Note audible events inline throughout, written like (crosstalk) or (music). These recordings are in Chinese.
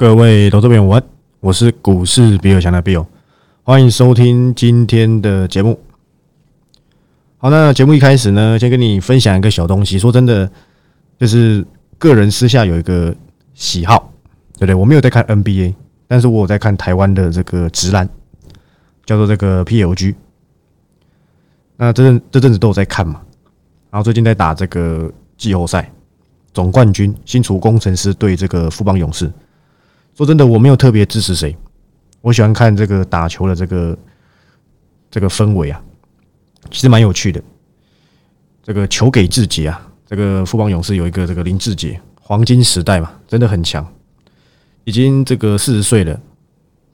各位投资朋友，我是股市比尔强的 Bill，欢迎收听今天的节目。好，那节目一开始呢，先跟你分享一个小东西。说真的，就是个人私下有一个喜好，对不对？我没有在看 NBA，但是我有在看台湾的这个直篮，叫做这个 PLG。那这阵这阵子都有在看嘛，然后最近在打这个季后赛总冠军，新竹工程师对这个富邦勇士。说真的，我没有特别支持谁，我喜欢看这个打球的这个这个氛围啊，其实蛮有趣的。这个球给志杰啊，这个富邦勇士有一个这个林志杰，黄金时代嘛，真的很强，已经这个四十岁了，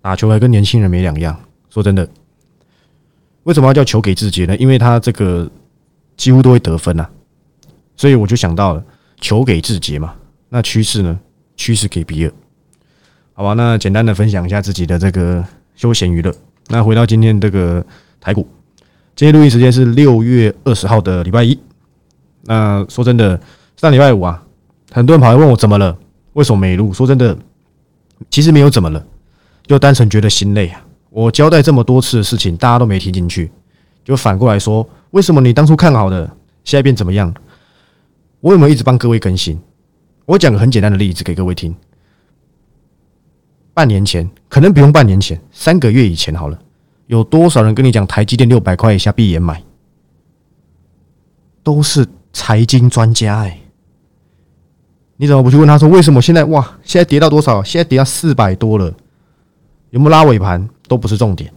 打球还跟年轻人没两样。说真的，为什么要叫球给志杰呢？因为他这个几乎都会得分啊，所以我就想到了球给志杰嘛，那趋势呢？趋势给比尔。好吧，那简单的分享一下自己的这个休闲娱乐。那回到今天这个台股，今天录音时间是六月二十号的礼拜一。那说真的，上礼拜五啊，很多人跑来问我怎么了，为什么没录？说真的，其实没有怎么了，就单纯觉得心累啊。我交代这么多次的事情，大家都没听进去，就反过来说，为什么你当初看好的，现在变怎么样？我有没有一直帮各位更新？我讲个很简单的例子给各位听。半年前，可能不用半年前，三个月以前好了。有多少人跟你讲台积电六百块以下闭眼买？都是财经专家哎，你怎么不去问他说为什么现在哇，现在跌到多少？现在跌到四百多了，有没有拉尾盘都不是重点，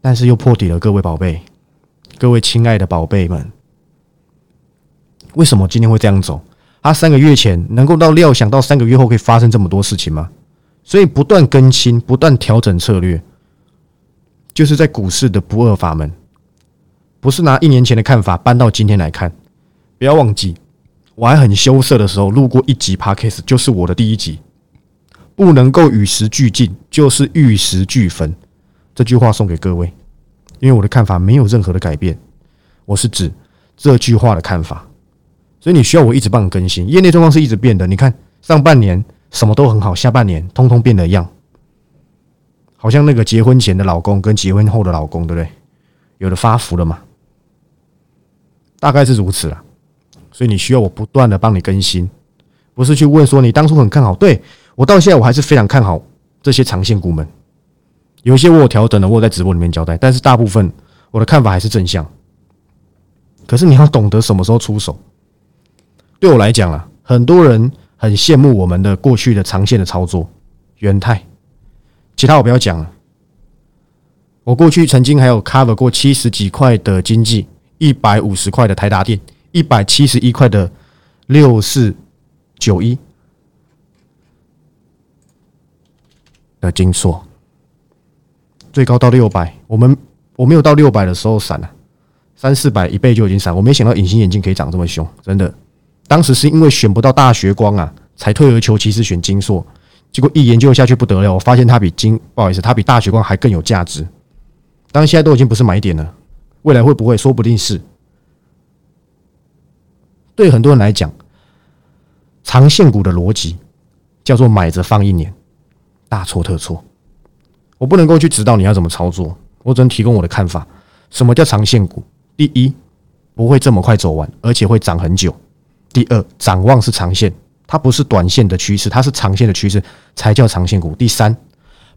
但是又破底了，各位宝贝，各位亲爱的宝贝们，为什么今天会这样走？他三个月前能够到料想到三个月后可以发生这么多事情吗？所以不断更新、不断调整策略，就是在股市的不二法门。不是拿一年前的看法搬到今天来看。不要忘记，我还很羞涩的时候录过一集 podcast，就是我的第一集。不能够与时俱进，就是玉石俱焚。这句话送给各位，因为我的看法没有任何的改变。我是指这句话的看法，所以你需要我一直帮你更新。业内状况是一直变的。你看上半年。什么都很好，下半年通通变了样，好像那个结婚前的老公跟结婚后的老公，对不对？有的发福了嘛？大概是如此啊。所以你需要我不断的帮你更新，不是去问说你当初很看好，对我到现在我还是非常看好这些长线股们。有一些我有调整的，我有在直播里面交代，但是大部分我的看法还是正向。可是你要懂得什么时候出手。对我来讲啊，很多人。很羡慕我们的过去的长线的操作，元泰，其他我不要讲了。我过去曾经还有 cover 过七十几块的经济，一百五十块的台达电，一百七十一块的六四九一的金硕，最高到六百。我们我没有到六百的时候闪了，三四百一倍就已经闪。我没想到隐形眼镜可以涨这么凶，真的。当时是因为选不到大学光啊，才退而求其次选金硕，结果一研究下去不得了，我发现它比金不好意思，它比大学光还更有价值。当然现在都已经不是买点了，未来会不会？说不定是。对很多人来讲，长线股的逻辑叫做买着放一年，大错特错。我不能够去指导你要怎么操作，我只能提供我的看法。什么叫长线股？第一，不会这么快走完，而且会涨很久。第二，展望是长线，它不是短线的趋势，它是长线的趋势才叫长线股。第三，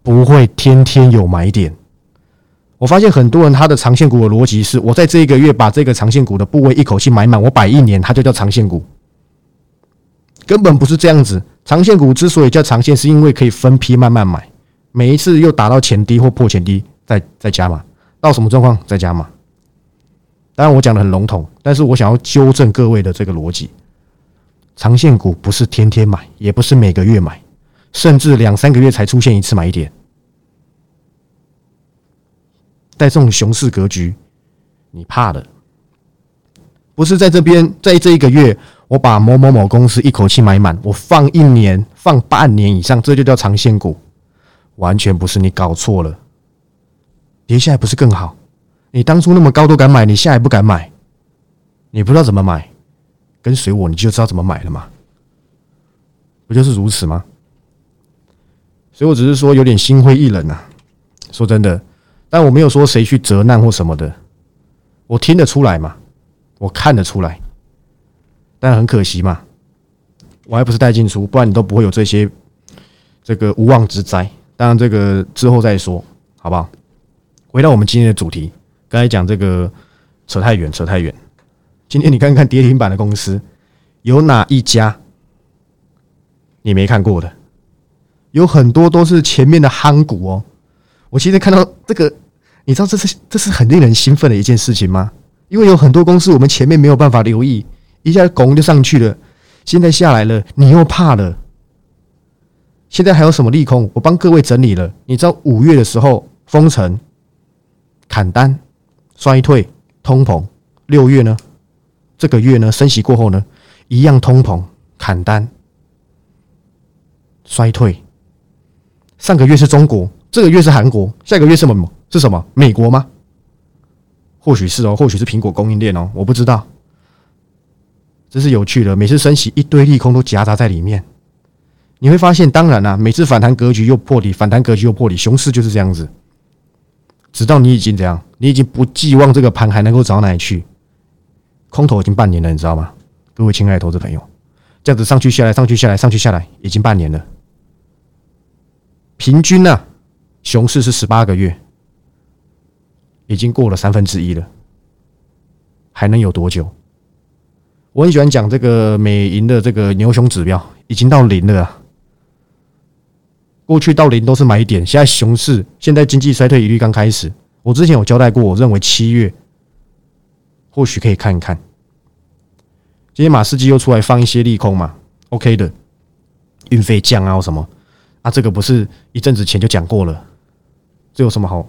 不会天天有买点。我发现很多人他的长线股的逻辑是：我在这一个月把这个长线股的部位一口气买满，我摆一年，它就叫长线股。根本不是这样子。长线股之所以叫长线，是因为可以分批慢慢买，每一次又达到前低或破前低，再再加码，到什么状况再加码。当然我讲的很笼统，但是我想要纠正各位的这个逻辑。长线股不是天天买，也不是每个月买，甚至两三个月才出现一次买点。在这种熊市格局，你怕的不是在这边，在这一个月，我把某某某公司一口气买满，我放一年、放半年以上，这就叫长线股，完全不是你搞错了。跌下来不是更好？你当初那么高都敢买，你下来不敢买，你不知道怎么买。跟随我，你就知道怎么买了嘛？不就是如此吗？所以我只是说有点心灰意冷啊。说真的，但我没有说谁去责难或什么的，我听得出来嘛，我看得出来，但很可惜嘛，我还不是带进出，不然你都不会有这些这个无妄之灾。当然这个之后再说，好不好？回到我们今天的主题，刚才讲这个扯太远，扯太远。今天你看看跌停板的公司，有哪一家你没看过的？有很多都是前面的夯股哦。我其实看到这个，你知道这是这是很令人兴奋的一件事情吗？因为有很多公司我们前面没有办法留意，一下拱就上去了，现在下来了，你又怕了。现在还有什么利空？我帮各位整理了。你知道五月的时候封城、砍单、衰退、通膨；六月呢？这个月呢？升息过后呢？一样通膨、砍单、衰退。上个月是中国。这个月是韩国，下个月是什么？是什么？美国吗？或许是哦，或许是苹果供应链哦，我不知道。这是有趣的，每次升息一堆利空都夹杂在里面，你会发现，当然啦，每次反弹格局又破底，反弹格局又破底，熊市就是这样子。直到你已经怎样，你已经不寄望这个盘还能够涨哪里去，空头已经半年了，你知道吗？各位亲爱的投资朋友，这样子上去下来，上去下来，上去下来，已经半年了，平均呢？熊市是十八个月，已经过了三分之一了，还能有多久？我很喜欢讲这个美银的这个牛熊指标，已经到零了啊！过去到零都是买点，现在熊市，现在经济衰退一律刚开始。我之前有交代过，我认为七月或许可以看一看。今天马士基又出来放一些利空嘛？OK 的，运费降啊什么啊？这个不是一阵子前就讲过了。这有什么好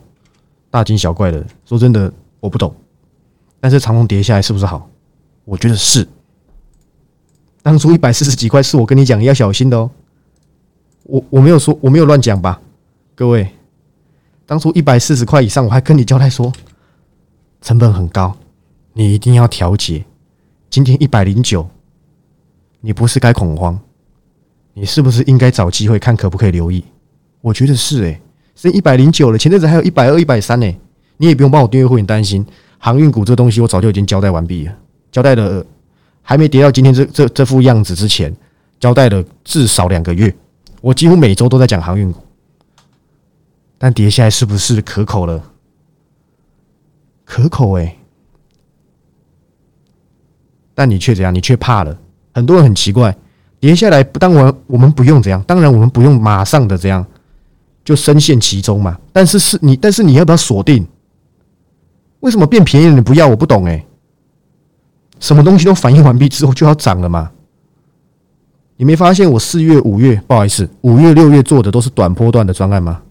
大惊小怪的？说真的，我不懂。但是长虹跌下来是不是好？我觉得是。当初一百四十几块是我跟你讲要小心的哦。我我没有说我没有乱讲吧？各位，当初一百四十块以上，我还跟你交代说成本很高，你一定要调节。今天一百零九，你不是该恐慌？你是不是应该找机会看可不可以留意？我觉得是诶。是一百零九了，前阵子还有一百二、一百三呢。你也不用帮我订阅会员担心，航运股这东西我早就已经交代完毕了。交代了，还没跌到今天这这这副样子之前，交代了至少两个月。我几乎每周都在讲航运股，但跌下来是不是可口了？可口哎，但你却怎样？你却怕了。很多人很奇怪，跌下来，当然我们不用怎样，当然我们不用马上的这样。就深陷其中嘛，但是是你，但是你要不要锁定？为什么变便宜了你不要？我不懂哎。什么东西都反应完毕之后就要涨了嘛？你没发现我四月、五月，不好意思，五月、六月做的都是短波段的专案吗？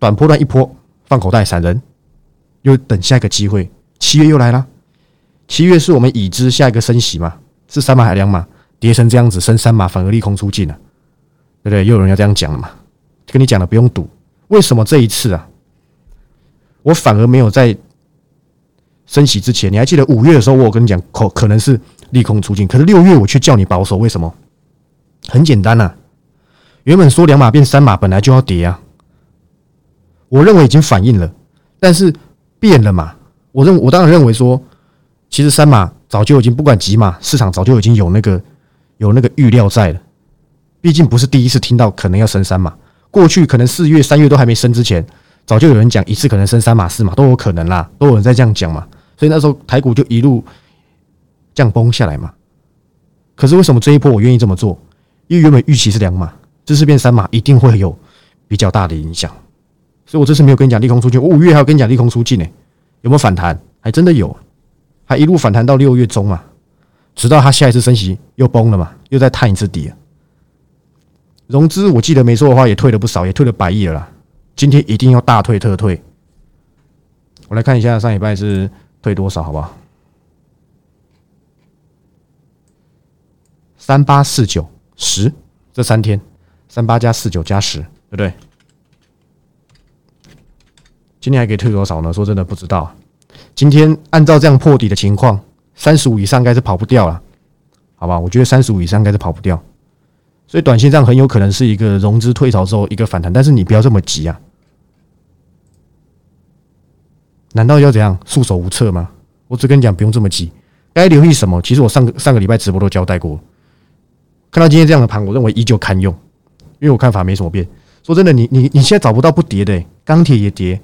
短波段一波放口袋闪人，又等下一个机会。七月又来了，七月是我们已知下一个升息嘛？是三码还是两码？跌成这样子升三码反而利空出尽了，对不对？又有人要这样讲了嘛？跟你讲了，不用赌。为什么这一次啊，我反而没有在升息之前？你还记得五月的时候，我跟你讲，可可能是利空出尽。可是六月我却叫你保守，为什么？很简单呐，原本说两码变三码，本来就要跌啊。我认为已经反应了，但是变了嘛？我认我当然认为说，其实三码早就已经不管几码，市场早就已经有那个有那个预料在了。毕竟不是第一次听到可能要升三码。过去可能四月、三月都还没升之前，早就有人讲一次可能升三码、四码都有可能啦，都有人在这样讲嘛。所以那时候台股就一路降崩下来嘛。可是为什么这一波我愿意这么做？因为原本预期是两码，这次变三码，一定会有比较大的影响。所以我这次没有跟你讲利空出尽，我五月还要跟你讲利空出尽呢。有没有反弹？还真的有，还一路反弹到六月中啊，直到它下一次升息又崩了嘛，又再探一次底。融资我记得没错的话，也退了不少，也退了百亿了啦。今天一定要大退特退。我来看一下上礼拜是退多少，好不好？三八四九十这三天，三八加四九加十，对不对？今天还可以退多少呢？说真的不知道。今天按照这样破底的情况，三十五以上应该是跑不掉了，好吧？我觉得三十五以上应该是跑不掉。所以短线上很有可能是一个融资退潮之后一个反弹，但是你不要这么急啊！难道要怎样束手无策吗？我只跟你讲，不用这么急。该留意什么？其实我上个上个礼拜直播都交代过。看到今天这样的盘，我认为依旧堪用，因为我看法没什么变。说真的，你你你现在找不到不跌的，钢铁也跌，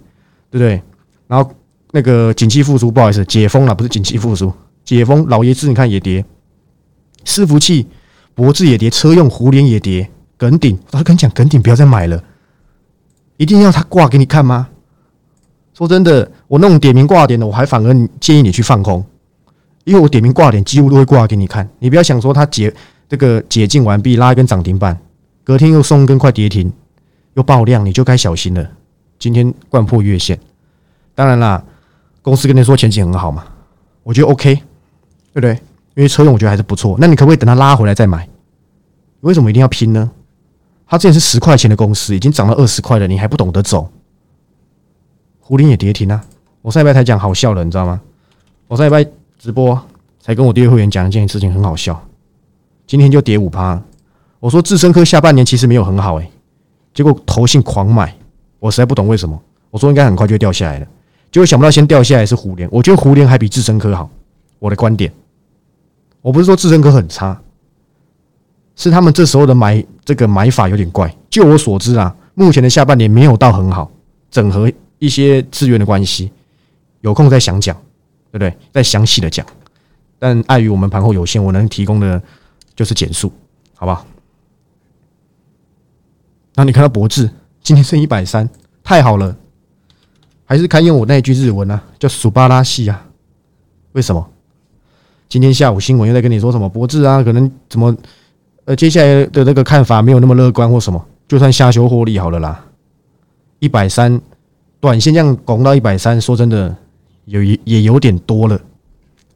对不对？然后那个景气复苏，不好意思，解封了，不是景气复苏，解封，老爷子你看也跌，伺服器。博智也跌，车用互联也跌，耿鼎，我跟你讲，耿鼎不要再买了，一定要他挂给你看吗？说真的，我那种点名挂点的，我还反而建议你去放空，因为我点名挂点几乎都会挂给你看。你不要想说他解这个解禁完毕拉一根涨停板，隔天又送一根快跌停，又爆量，你就该小心了。今天贯破月线，当然啦，公司跟你说前景很好嘛，我觉得 OK，对不对？因为车用我觉得还是不错，那你可不可以等它拉回来再买？为什么一定要拼呢？它之前是十块钱的公司，已经涨到二十块了，你还不懂得走？胡林也跌停啊！我上礼拜才讲好笑了，你知道吗？我上礼拜直播才跟我第二会员讲一件事情，很好笑。今天就跌五趴，我说智深科下半年其实没有很好诶，结果投信狂买，我实在不懂为什么。我说应该很快就掉下来了，结果想不到先掉下来是胡联，我觉得胡联还比智深科好，我的观点。我不是说智深科很差，是他们这时候的买这个买法有点怪。就我所知啊，目前的下半年没有到很好，整合一些资源的关系，有空再详讲，对不对？再详细的讲。但碍于我们盘后有限，我能提供的就是减速，好不好？那你看到博智今天剩一百三，太好了，还是看用我那一句日文啊，叫“苏巴拉西”啊？为什么？今天下午新闻又在跟你说什么博智啊？可能怎么呃，接下来的那个看法没有那么乐观或什么？就算下修获利好了啦，一百三，短线这样拱到一百三，说真的，有也也有点多了，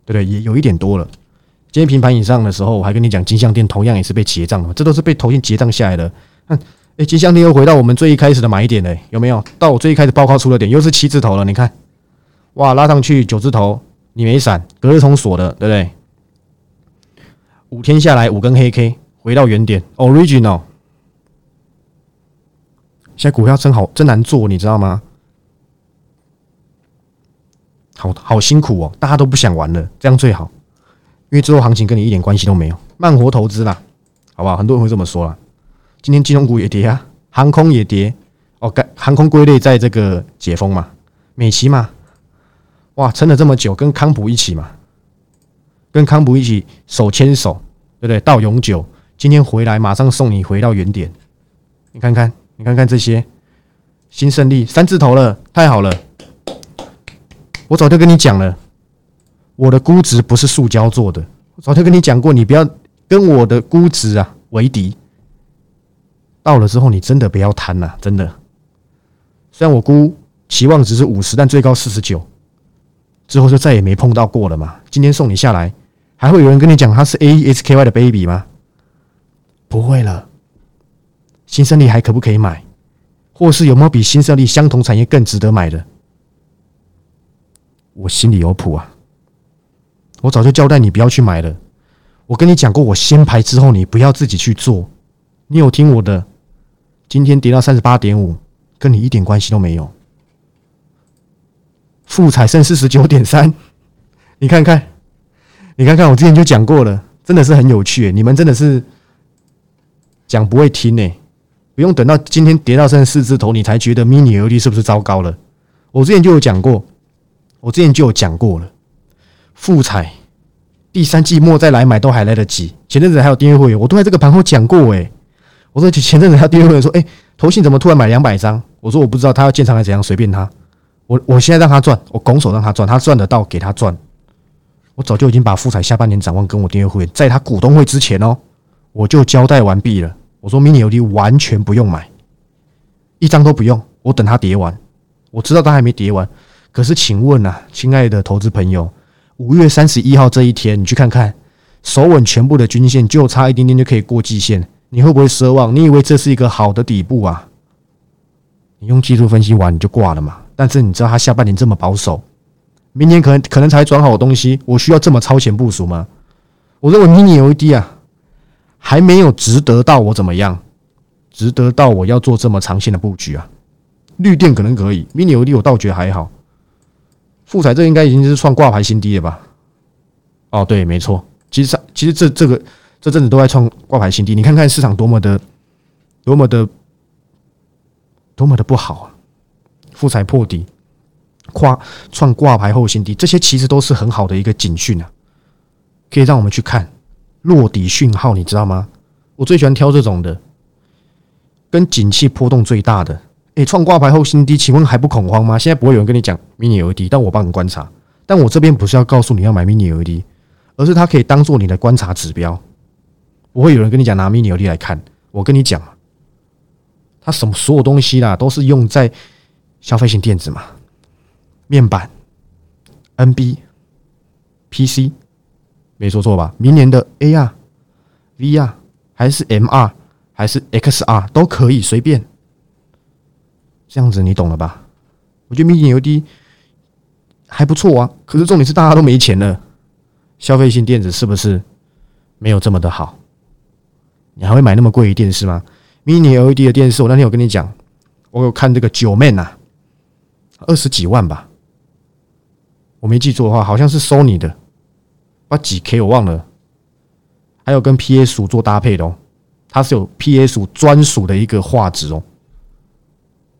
对不对？也有一点多了。今天平盘以上的时候，我还跟你讲，金项店同样也是被结账的，这都是被投进结账下来的。哎，金项店又回到我们最一开始的买点了，有没有？到我最一开始报告出了点，又是七字头了，你看，哇，拉上去九字头。你没闪，隔日冲锁的，对不对？五天下来五根黑 K，回到原点，original。现在股票真好，真难做，你知道吗？好好辛苦哦，大家都不想玩了，这样最好，因为之后行情跟你一点关系都没有，慢活投资啦，好不好？很多人会这么说啦。今天金融股也跌啊，航空也跌，哦，该航空归类在这个解封嘛，美琪嘛。哇，撑了这么久，跟康普一起嘛，跟康普一起手牵手，对不对？到永久，今天回来马上送你回到原点。你看看，你看看这些新胜利三字头了，太好了！我早就跟你讲了，我的估值不是塑胶做的，我早就跟你讲过，你不要跟我的估值啊为敌。到了之后，你真的不要贪了，真的。虽然我估期望值是五十，但最高四十九。之后就再也没碰到过了嘛？今天送你下来，还会有人跟你讲他是 A E S K Y 的 baby 吗？不会了。新胜利还可不可以买？或是有没有比新胜利相同产业更值得买的？我心里有谱啊！我早就交代你不要去买了。我跟你讲过，我先排之后，你不要自己去做。你有听我的？今天跌到三十八点五，跟你一点关系都没有。富彩剩四十九点三，你看看，你看看，我之前就讲过了，真的是很有趣。你们真的是讲不会听呢，不用等到今天跌到剩四字头，你才觉得 mini LED 是不是糟糕了？我之前就有讲过，我之前就有讲过了。富彩第三季末再来买都还来得及。前阵子还有订阅会员，我都在这个盘后讲过诶。我说前阵子他订阅会员说，哎，投信怎么突然买两百张？我说我不知道他要建仓还是怎样，随便他。我我现在让他赚，我拱手让他赚，他赚得到给他赚。我早就已经把富彩下半年展望跟我订阅会员，在他股东会之前哦，我就交代完毕了。我说 mini LED 完全不用买，一张都不用，我等它叠完。我知道它还没叠完，可是请问啊，亲爱的投资朋友，五月三十一号这一天，你去看看，守稳全部的均线，就差一点点就可以过季线，你会不会奢望？你以为这是一个好的底部啊？你用技术分析完你就挂了嘛？但是你知道他下半年这么保守，明年可能可能才转好东西，我需要这么超前部署吗？我认为 mini LED 啊，还没有值得到我怎么样，值得到我要做这么长线的布局啊。绿电可能可以，mini LED 我倒觉得还好。富彩这应该已经是创挂牌新低了吧？哦，对，没错。其实其实这这个这阵子都在创挂牌新低。你看看市场多么的多么的多么的不好啊！富彩破底，跨创挂牌后新低，这些其实都是很好的一个警讯啊，可以让我们去看落底讯号，你知道吗？我最喜欢挑这种的，跟景气波动最大的。诶，创挂牌后新低，请问还不恐慌吗？现在不会有人跟你讲 mini LED，但我帮你观察。但我这边不是要告诉你要买 mini LED，而是它可以当做你的观察指标。不会有人跟你讲拿 mini LED 来看。我跟你讲它什么所有东西啦，都是用在消费性电子嘛，面板、NB、PC，没说错吧？明年的 AR、VR 还是 MR 还是 XR 都可以随便。这样子你懂了吧？我觉得 mini LED 还不错啊，可是重点是大家都没钱了，消费性电子是不是没有这么的好？你还会买那么贵的电视吗？mini LED 的电视，我那天有跟你讲，我有看这个九 man 呐，二十几万吧，我没记错的话，好像是 Sony 的，把几 K 我忘了，还有跟 PS 做搭配的哦，它是有 PS 专属的一个画质哦。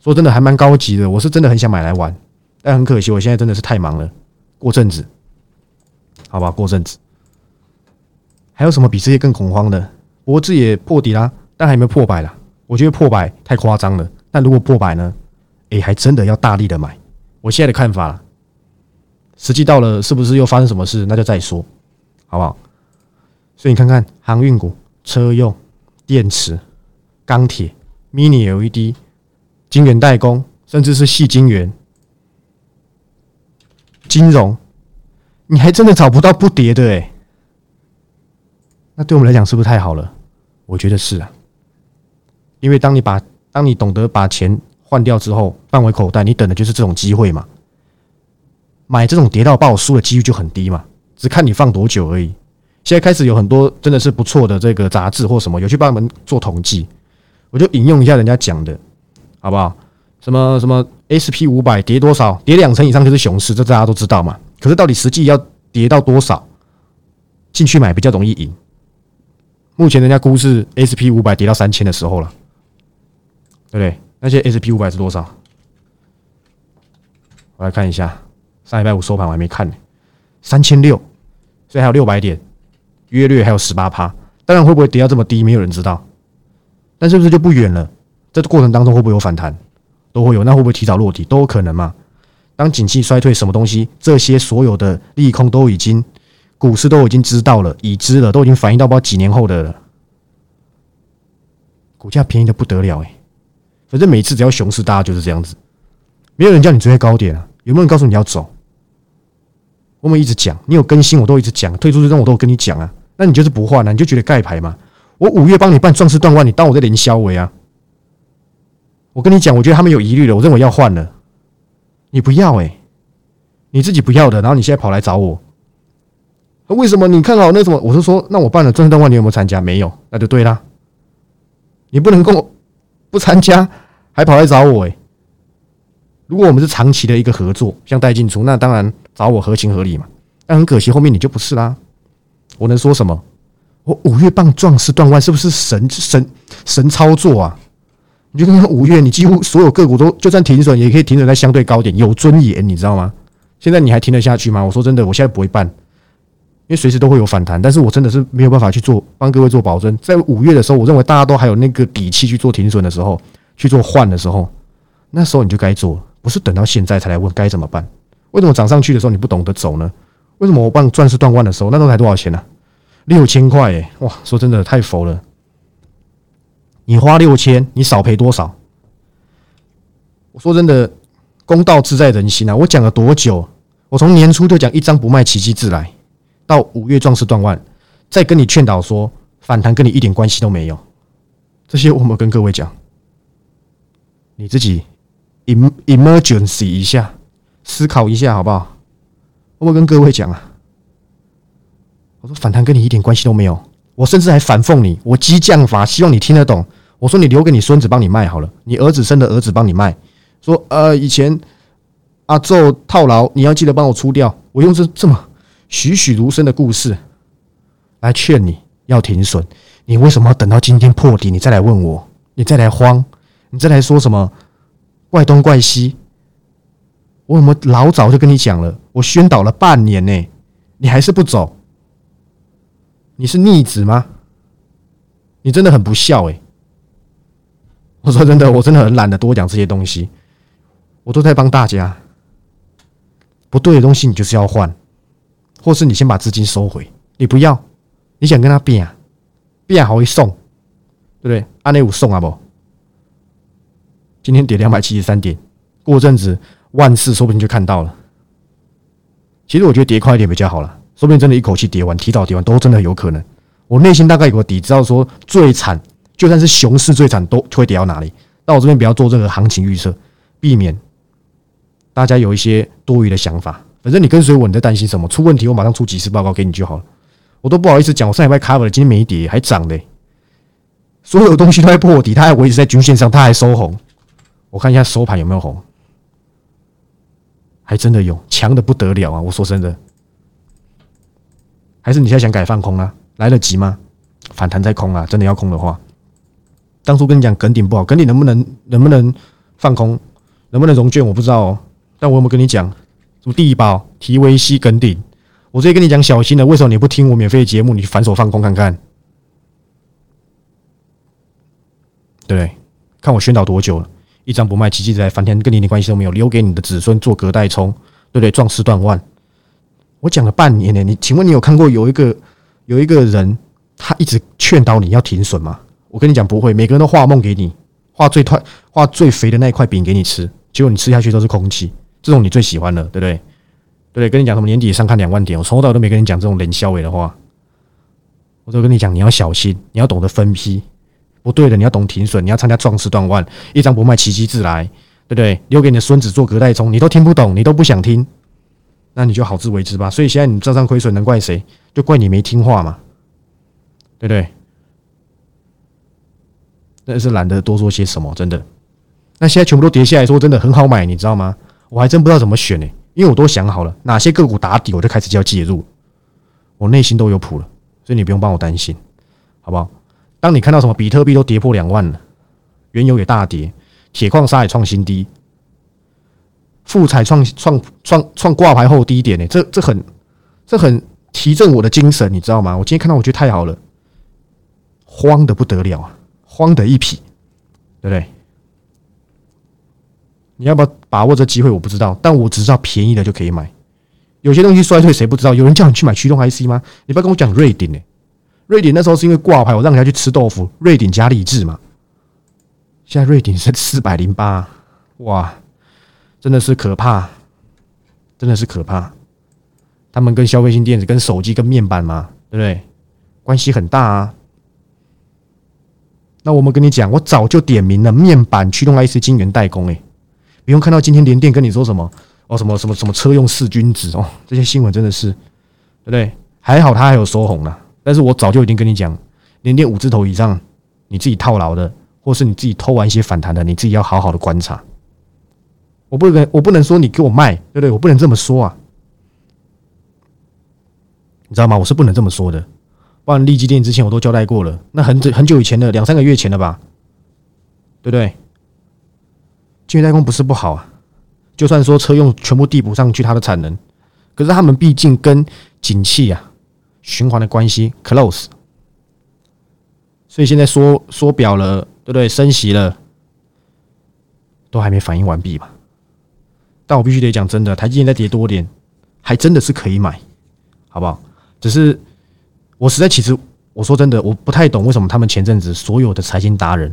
说真的，还蛮高级的。我是真的很想买来玩，但很可惜，我现在真的是太忙了。过阵子，好吧，过阵子。还有什么比这些更恐慌的？脖子也破底啦，但还没破百啦。我觉得破百太夸张了。但如果破百呢？诶，还真的要大力的买。我现在的看法，实际到了是不是又发生什么事？那就再说，好不好？所以你看看航运股、车用、电池、钢铁、mini LED。晶圆代工，甚至是细晶圆、金融，你还真的找不到不跌的哎。那对我们来讲是不是太好了？我觉得是啊，因为当你把当你懂得把钱换掉之后放回口袋，你等的就是这种机会嘛。买这种跌到爆输的几率就很低嘛，只看你放多久而已。现在开始有很多真的是不错的这个杂志或什么有去帮我们做统计，我就引用一下人家讲的。好不好？什么什么 S P 五百跌多少？跌两成以上就是熊市，这大家都知道嘛。可是到底实际要跌到多少进去买比较容易赢？目前人家估是 S P 五百跌到三千的时候了，对不对？那些 S P 五百是多少？我来看一下，上礼拜五收盘我还没看呢，三千六，所以还有六百点，约略还有十八趴。当然会不会跌到这么低，没有人知道。但是不是就不远了？这过程当中会不会有反弹？都会有，那会不会提早落地？都有可能嘛？当景气衰退，什么东西？这些所有的利空都已经，股市都已经知道了，已知了，都已经反映到不知道几年后的了。股价便宜的不得了哎！反正每次只要熊市，大家就是这样子，没有人叫你追高点啊？有没有人告诉你要走？我们一直讲，你有更新，我都一直讲，退出之中我都跟你讲啊。那你就是不换了，你就觉得盖牌嘛？我五月帮你办壮士断腕，你当我在连销尾啊？我跟你讲，我觉得他们有疑虑了，我认为要换了。你不要哎，你自己不要的，然后你现在跑来找我，为什么？你看好那什么？我是说，那我办了正动万，你有没有参加？没有，那就对啦。你不能跟我 (laughs) 不参加，还跑来找我哎。如果我们是长期的一个合作，像带进出，那当然找我合情合理嘛。但很可惜，后面你就不是啦。我能说什么？我五月棒壮士断腕，是不是神神神操作啊？你就看看五月，你几乎所有个股都就算停损，也可以停损在相对高点，有尊严，你知道吗？现在你还停得下去吗？我说真的，我现在不会办，随时都会有反弹。但是我真的是没有办法去做，帮各位做保证。在五月的时候，我认为大家都还有那个底气去做停损的时候，去做换的时候，那时候你就该做，不是等到现在才来问该怎么办？为什么涨上去的时候你不懂得走呢？为什么我帮钻石断腕的时候，那时候才多少钱呢？六千块诶，哇！说真的，太佛了。你花六千，你少赔多少？我说真的，公道自在人心啊！我讲了多久？我从年初就讲一张不卖，奇迹自来，到五月壮士断腕，再跟你劝导说反弹跟你一点关系都没有。这些我们跟各位讲，你自己 emergency 一下，思考一下好不好？我跟各位讲啊，我说反弹跟你一点关系都没有。我甚至还反讽你，我激将法，希望你听得懂。我说你留给你孙子帮你卖好了，你儿子生的儿子帮你卖。说呃，以前阿宙套牢，你要记得帮我出掉。我用这这么栩栩如生的故事来劝你要停损。你为什么要等到今天破底，你再来问我？你再来慌，你再来说什么怪东怪西？我怎么老早就跟你讲了？我宣导了半年呢，你还是不走？你是逆子吗？你真的很不孝哎！我说真的，我真的很懒得多讲这些东西。我都在帮大家，不对的东西你就是要换，或是你先把资金收回。你不要，你想跟他变啊？变好会送，对不对？安内五送啊不？今天跌两百七十三点，过阵子万事说不定就看到了。其实我觉得跌快一点比较好了，说不定真的一口气跌完，提早跌完都真的有可能。我内心大概有个底，知道说最惨，就算是熊市最惨都会跌到哪里。但我这边不要做任何行情预测，避免。大家有一些多余的想法，反正你跟随我，你在担心什么？出问题我马上出几次报告给你就好了。我都不好意思讲，我上礼拜 cover 了，今天没跌还涨的，所有东西都在破底，它还维持在均线上，它还收红。我看一下收盘有没有红，还真的有，强的不得了啊！我说真的，还是你现在想改放空啊？来得及吗？反弹再空啊！真的要空的话，当初跟你讲梗顶不好，梗顶能不能能不能放空？能不能融券我不知道哦，但我有没有跟你讲什么地保提维西根顶？我直接跟你讲小心的，为什么你不听我免费的节目？你反手放空看看，对？看我宣导多久了，一张不卖，奇迹在翻天，跟你一点关系都没有，留给你的子孙做隔代冲，对不对？壮士断腕，我讲了半年呢，你请问你有看过有一个有一个人他一直劝导你要停损吗？我跟你讲不会，每个人都画梦给你，画最快画最肥的那一块饼给你吃。结果你吃下去都是空气，这种你最喜欢了，对不对？对不对？跟你讲什么年底上看两万点，我从头到尾都没跟你讲这种冷消尾的话。我都跟你讲，你要小心，你要懂得分批，不对的你要懂停损，你要参加壮士断腕，一张不卖，奇迹自来，对不对？留给你的孙子做隔代冲，你都听不懂，你都不想听，那你就好自为之吧。所以现在你账上亏损，能怪谁？就怪你没听话嘛，对不对？真是懒得多说些什么，真的。那现在全部都跌下来，说真的很好买，你知道吗？我还真不知道怎么选呢，因为我都想好了哪些个股打底，我就开始就要介入，我内心都有谱了，所以你不用帮我担心，好不好？当你看到什么比特币都跌破两万了，原油也大跌，铁矿砂也创新低，富彩创创创创挂牌后低点呢，这这很这很提振我的精神，你知道吗？我今天看到我觉得太好了，慌的不得了啊，慌的一匹，对不对？你要不要把握这机会？我不知道，但我只知道便宜的就可以买。有些东西衰退谁不知道？有人叫你去买驱动 IC 吗？你不要跟我讲瑞鼎呢。瑞鼎那时候是因为挂牌，我让人家去吃豆腐。瑞鼎加励志嘛，现在瑞鼎是四百零八，哇，真的是可怕，真的是可怕。他们跟消费性电子、跟手机、跟面板嘛，对不对？关系很大啊。那我们跟你讲，我早就点名了，面板驱动 IC 晶圆代工，诶。不用看到今天连电跟你说什么哦，什么什么什么车用四君子哦，这些新闻真的是对不对？还好他还有收红了，但是我早就已经跟你讲，连电五字头以上，你自己套牢的，或是你自己偷玩一些反弹的，你自己要好好的观察。我不能，我不能说你给我卖，对不对？我不能这么说啊，你知道吗？我是不能这么说的。不然立基电之前我都交代过了，那很久很久以前的两三个月前了吧，对不对？晶圆代工不是不好啊，就算说车用全部递补上去它的产能，可是他们毕竟跟景气啊循环的关系 close，所以现在缩缩表了，对不对？升息了，都还没反应完毕吧？但我必须得讲真的，台积电再跌多点，还真的是可以买，好不好？只是我实在其实我说真的，我不太懂为什么他们前阵子所有的财经达人，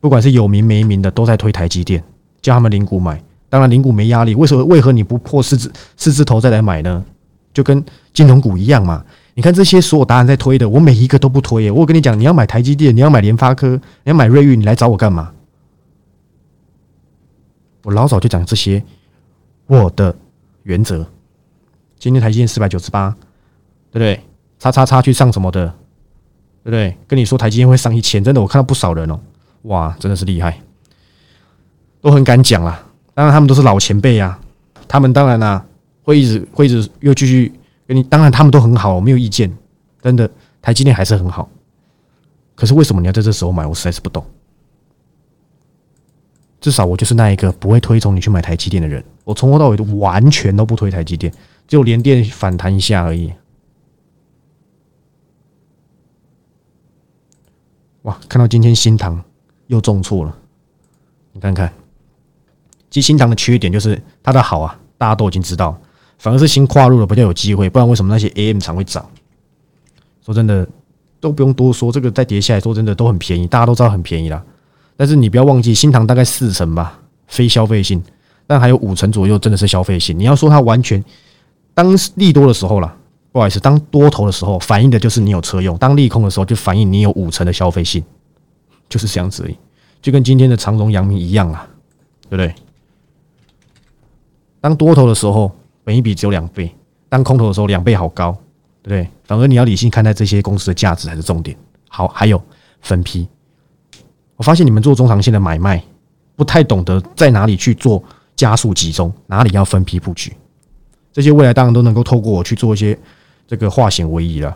不管是有名没名的，都在推台积电。叫他们零股买，当然零股没压力。为什么？为何你不破四字四字头再来买呢？就跟金融股一样嘛。你看这些所有答案在推的，我每一个都不推。我跟你讲，你要买台积电，你要买联发科，你要买瑞昱，你来找我干嘛？我老早就讲这些，我的原则。今天台积电四百九十八，对不对？叉叉叉去上什么的，对不对？跟你说台积电会上一千，真的我看到不少人哦，哇，真的是厉害，都很敢讲啦。当然他们都是老前辈啊，他们当然啦会一直会一直又继续跟你，当然他们都很好，我没有意见，真的台积电还是很好。可是为什么你要在这时候买？我实在是不懂。至少我就是那一个不会推崇你去买台积电的人。我从头到尾都完全都不推台积电，只有连电反弹一下而已。哇！看到今天新塘又重挫了，你看看，其实新塘的缺点就是它的好啊，大家都已经知道，反而是新跨入的比较有机会。不然为什么那些 AM 厂会涨？说真的，都不用多说，这个再跌下来说真的都很便宜，大家都知道很便宜啦。但是你不要忘记，新塘大概四成吧，非消费性，但还有五成左右真的是消费性。你要说它完全当利多的时候了，不好意思，当多头的时候反映的就是你有车用；当利空的时候就反映你有五成的消费性，就是这样子而已。就跟今天的长荣、阳明一样啊，对不对？当多头的时候，本一比只有两倍；当空头的时候，两倍好高，对不对？反而你要理性看待这些公司的价值才是重点。好，还有分批。我发现你们做中长线的买卖，不太懂得在哪里去做加速集中，哪里要分批布局。这些未来当然都能够透过我去做一些这个化险为夷了，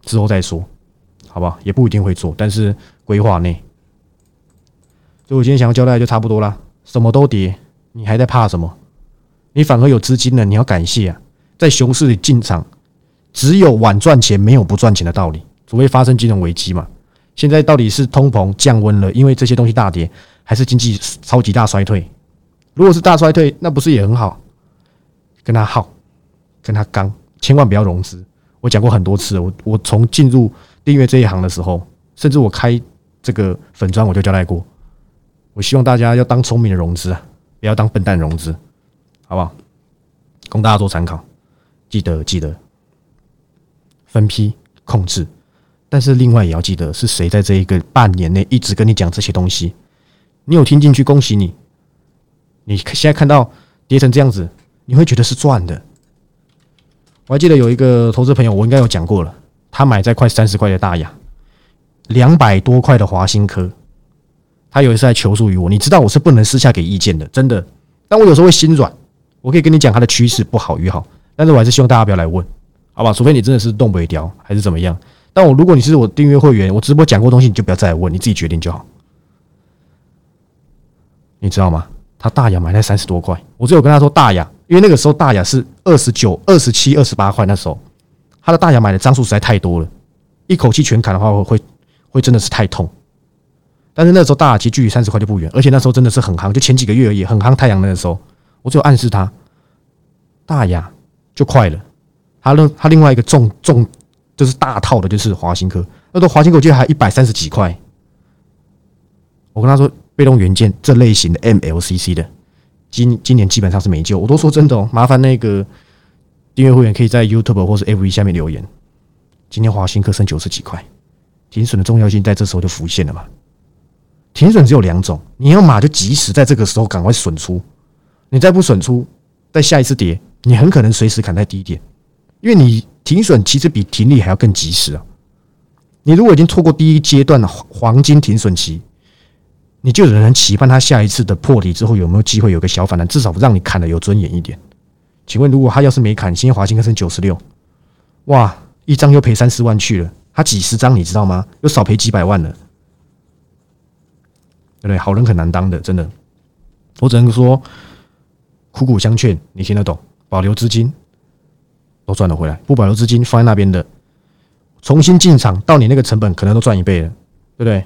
之后再说，好不好？也不一定会做，但是规划内。所以我今天想要交代就差不多了。什么都跌，你还在怕什么？你反而有资金了，你要感谢啊！在熊市里进场，只有晚赚钱，没有不赚钱的道理，除非发生金融危机嘛。现在到底是通膨降温了，因为这些东西大跌，还是经济超级大衰退？如果是大衰退，那不是也很好？跟他耗，跟他刚，千万不要融资。我讲过很多次，我我从进入订阅这一行的时候，甚至我开这个粉砖，我就交代过，我希望大家要当聪明的融资啊，不要当笨蛋融资，好不好？供大家做参考，记得记得分批控制。但是另外也要记得是谁在这一个半年内一直跟你讲这些东西，你有听进去，恭喜你。你现在看到跌成这样子，你会觉得是赚的。我还记得有一个投资朋友，我应该有讲过了，他买在快三十块的大雅，两百多块的华新科，他有一次在求助于我，你知道我是不能私下给意见的，真的。但我有时候会心软，我可以跟你讲它的趋势不好与好，但是我还是希望大家不要来问，好吧？除非你真的是动不掉还是怎么样。但我如果你是我订阅会员，我直播讲过东西，你就不要再来问，你自己决定就好。你知道吗？他大雅买在三十多块，我只有跟他说大雅，因为那个时候大雅是二十九、二十七、二十八块，那时候他的大雅买的张数实在太多了，一口气全砍的话会会真的是太痛。但是那时候大雅其实距离三十块就不远，而且那时候真的是很夯，就前几个月而已，很夯太阳那个时候，我只有暗示他大雅就快了。他另他另外一个重重。就是大套的，就是华兴科，那都华兴科，我记得还一百三十几块。我跟他说，被动元件这类型的 MLCC 的，今今年基本上是没救。我都说真的哦，麻烦那个订阅会员可以在 YouTube 或是 FV 下面留言。今天华兴科剩九十几块，停损的重要性在这时候就浮现了嘛？停损只有两种，你要买就及时在这个时候赶快损出，你再不损出，在下一次跌，你很可能随时砍在低点，因为你。停损其实比停利还要更及时啊！你如果已经错过第一阶段的黄金停损期，你就只能期盼它下一次的破底之后有没有机会有个小反弹，至少让你砍的有尊严一点。请问，如果他要是没砍，今天华兴科剩九十六，哇，一张又赔三四万去了，他几十张你知道吗？又少赔几百万了，对不对？好人很难当的，真的。我只能说，苦苦相劝，你听得懂？保留资金。都赚了回来，不保留资金放在那边的，重新进场到你那个成本可能都赚一倍了，对不对？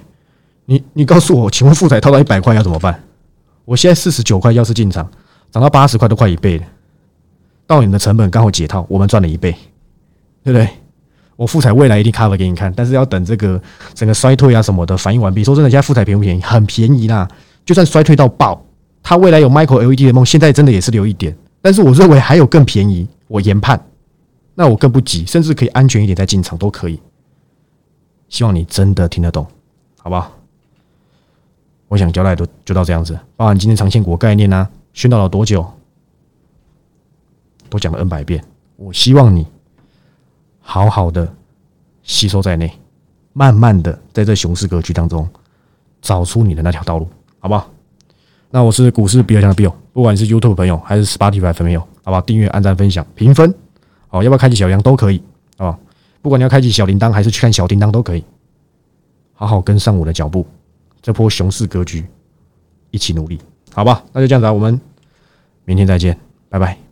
你你告诉我，请问富彩套到一百块要怎么办？我现在四十九块，要是进场涨到八十块都快一倍了，到你的成本刚好解套，我们赚了一倍，对不对？我富彩未来一定 cover 给你看，但是要等这个整个衰退啊什么的反应完毕。说真的，现在富彩便宜不便宜？很便宜啦，就算衰退到爆，它未来有 micro LED 的梦，现在真的也是留一点，但是我认为还有更便宜，我研判。那我更不急，甚至可以安全一点再进场都可以。希望你真的听得懂，好不好？我想交代都就到这样子。包含今天长线股概念呢，宣导了多久？都讲了 N 百遍。我希望你好好的吸收在内，慢慢的在这熊市格局当中找出你的那条道路，好不好？那我是股市比尔强的 Bill，不管你是 YouTube 朋友还是 Spotify 朋友，好吧？订阅、按赞、分享、评分，好，要不要开启小铃都可以，好不？管你要开启小铃铛还是去看小叮当都可以，好好跟上我的脚步，这波熊市格局一起努力，好吧？那就这样子，我们明天再见，拜拜。